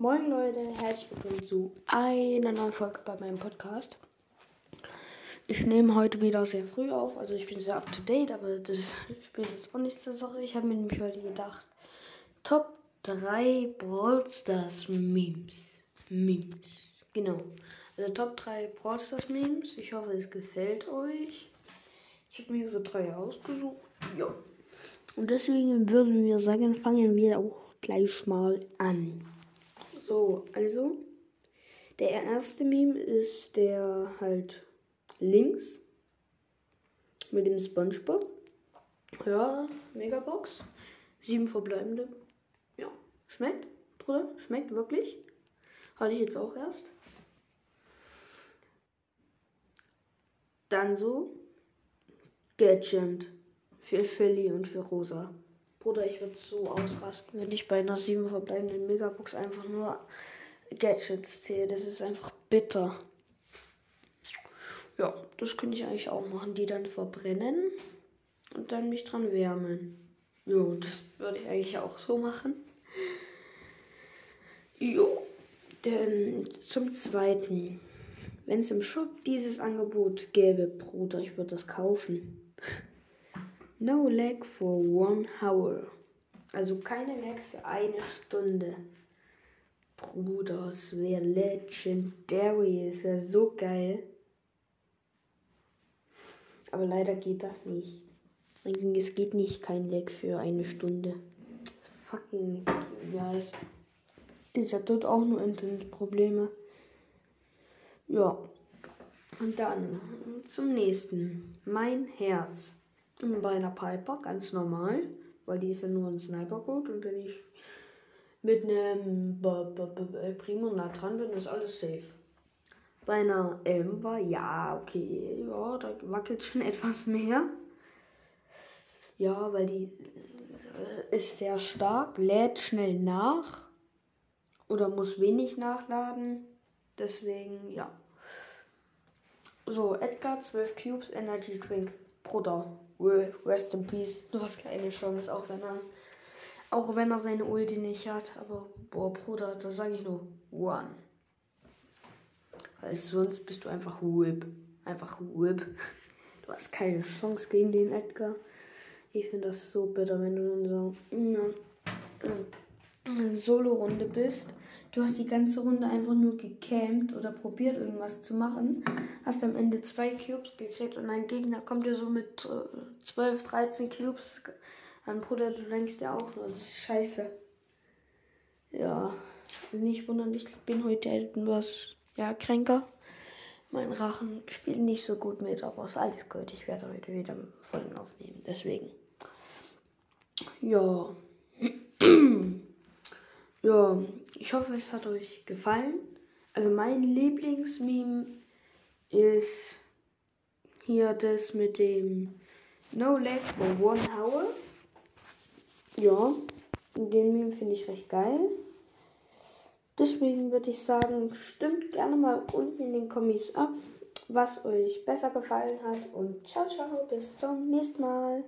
Moin Leute, herzlich willkommen zu einer neuen Folge bei meinem Podcast. Ich nehme heute wieder sehr früh auf, also ich bin sehr up to date, aber das spielt jetzt auch nicht zur Sache. Ich habe mir nämlich heute gedacht, Top 3 Brawl Stars Memes. Memes. Genau. Also Top 3 Brawl Stars Memes. Ich hoffe, es gefällt euch. Ich habe mir so drei ausgesucht. Ja. Und deswegen würden wir sagen, fangen wir auch gleich mal an. So, also, der erste Meme ist der halt links mit dem Spongebob. Ja, Megabox. Sieben verbleibende. Ja, schmeckt, Bruder, schmeckt wirklich. Hatte ich jetzt auch erst. Dann so Gadget für Shelly und für Rosa. Bruder, ich würde so ausrasten, wenn ich bei einer sieben verbleibenden Megabox einfach nur Gadgets zähle. Das ist einfach bitter. Ja, das könnte ich eigentlich auch machen. Die dann verbrennen und dann mich dran wärmen. Jo, das würde ich eigentlich auch so machen. Jo, denn zum Zweiten, wenn es im Shop dieses Angebot gäbe, Bruder, ich würde das kaufen. No lag for one hour. Also keine Lags für eine Stunde. Bruder, es wäre legendary. Es wäre so geil. Aber leider geht das nicht. Es geht nicht kein Lag für eine Stunde. Das fucking. Ja, das ist ja dort auch nur Internetprobleme. Ja. Und dann zum nächsten. Mein Herz. Bei einer Piper, ganz normal. Weil die ist ja nur ein Sniper Code. Und wenn ich mit einem Primo nah dran bin, ist alles safe. Bei einer Ember, ja, okay, ja, da wackelt schon etwas mehr. Ja, weil die äh, ist sehr stark, lädt schnell nach oder muss wenig nachladen. Deswegen, ja. So, Edgar, 12 Cubes, Energy Drink. Bruder, rest in peace. Du hast keine Chance, auch wenn er, auch wenn er seine Ulti nicht hat. Aber, boah, Bruder, da sage ich nur One. Weil sonst bist du einfach Whip. Einfach Whip. Du hast keine Chance gegen den Edgar. Ich finde das so bitter, wenn du in so einer Solo-Runde bist. Du hast die ganze Runde einfach nur gecampt oder probiert irgendwas zu machen. Hast am Ende zwei Cubes gekriegt und ein Gegner kommt dir so mit äh, 12, 13 Cubes an. Bruder, du denkst ja auch nur, das ist scheiße. Ja, nicht wundern, ich bin heute etwas ja, kränker. Mein Rachen spielt nicht so gut mit, aber ist alles gut. Ich werde heute wieder Folgen aufnehmen. Deswegen. Ja. Ja, ich hoffe, es hat euch gefallen. Also mein Lieblingsmeme ist hier das mit dem No Leg for One Hour. Ja, den Meme finde ich recht geil. Deswegen würde ich sagen, stimmt gerne mal unten in den Kommis ab, was euch besser gefallen hat. Und ciao, ciao, bis zum nächsten Mal.